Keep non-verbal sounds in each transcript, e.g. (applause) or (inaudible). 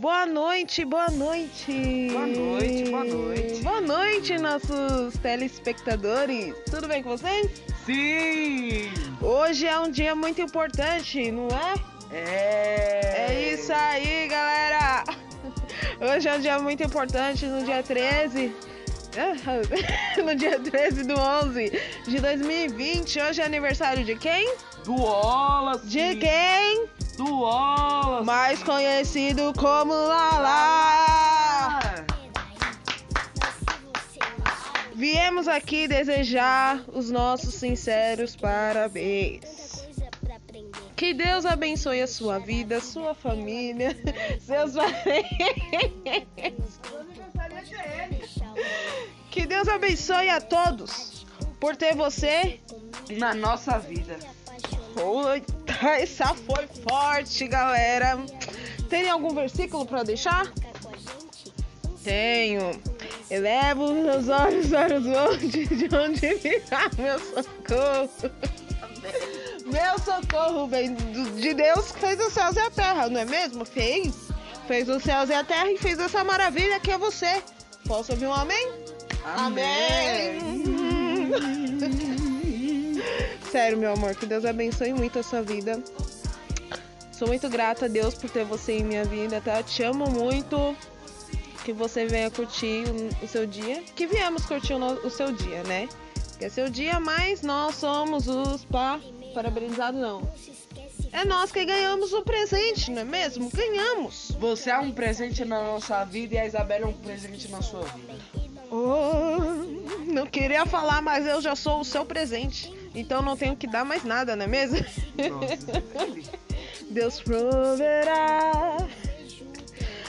Boa noite, boa noite. Boa noite, boa noite. Boa noite, nossos telespectadores. Tudo bem com vocês? Sim! Hoje é um dia muito importante, não é? É! É isso aí, galera. Hoje é um dia muito importante, no dia 13. (laughs) No dia 13 do 11 de 2020. Hoje é aniversário de quem? Do Wallace! De quem? Do Wallace! Mais conhecido como Lala. Viemos aqui desejar os nossos sinceros parabéns. Que Deus abençoe a sua vida, sua família, (laughs) seus parentes. Que Deus abençoe a todos por ter você. Na nossa vida. Eita, essa foi forte, galera. Tem algum versículo para deixar? Tenho. Elevo os meus olhos para os montes, de onde virá meu socorro. Meu socorro vem de Deus que fez os céus e a terra, não é mesmo? Fez. Fez os céus e a terra e fez essa maravilha que é você. Posso ouvir um amém? (laughs) Sério, meu amor, que Deus abençoe muito a sua vida. Sou muito grata a Deus por ter você em minha vida, tá? Te amo muito. Que você venha curtir o, seu dia. Que viemos curtir o seu dia, né? Que é seu dia, mas nós somos os pa... parabenizados, não. É nós que ganhamos o presente, não é mesmo? Ganhamos. Você é um presente na nossa vida e a Isabela é um presente na sua vida. Oh, não queria falar, mas eu já sou o seu presente. Então não tenho que dar mais nada, não é mesmo? Deus proverá.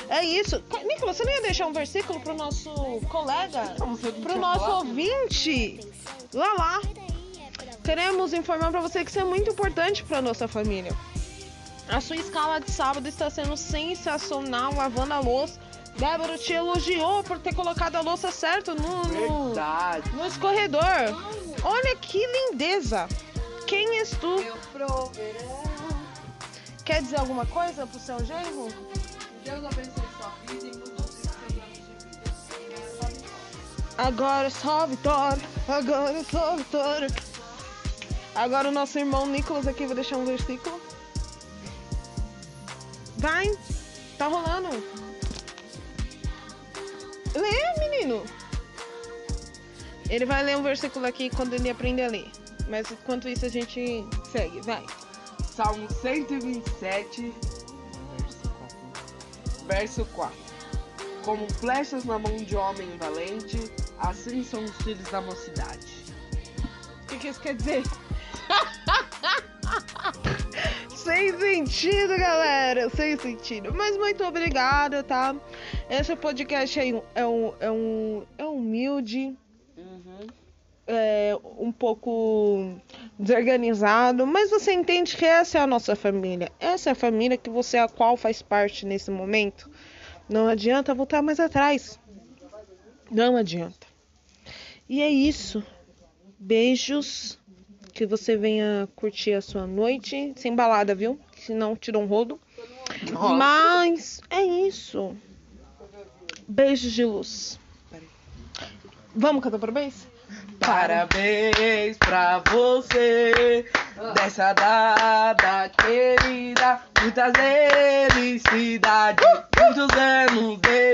É isso. Nicolas, você não ia deixar um versículo pro nosso colega? Pro nosso ouvinte? Lá lá. Queremos informar pra você que isso é muito importante pra nossa família. A sua escala de sábado está sendo sensacional, lavando a louça. Débora te elogiou por ter colocado a louça certo no, no, no escorredor. Olha que lindeza. Quem és tu? Quer dizer alguma coisa pro seu genro? Deus abençoe sua vida e muitos seus de vida. Agora é só vitória. Agora é só vitória. Agora o nosso irmão Nicolas aqui vai deixar um versículo. Vai. Tá rolando. Lê, menino. Ele vai ler um versículo aqui quando ele aprender a ler. Mas enquanto isso a gente segue. Vai. Salmo 127, verso 4. Como flechas na mão de homem valente, assim são os filhos da mocidade. O que, que isso quer dizer? (laughs) Sem sentido, galera. Sem sentido. Mas muito obrigada, tá? Esse podcast é é um, é um, é humilde, Uhum. é um pouco desorganizado, mas você entende que essa é a nossa família. Essa é a família que você a qual faz parte nesse momento. Não adianta voltar mais atrás. Não adianta. E é isso. Beijos. Que você venha curtir a sua noite sem balada, viu? Senão tira um rodo. Nossa. Mas é isso. Beijos de luz. Vamos cantar parabéns? Parabéns pra você, dessa data querida, muitas felicidades, muitos anos de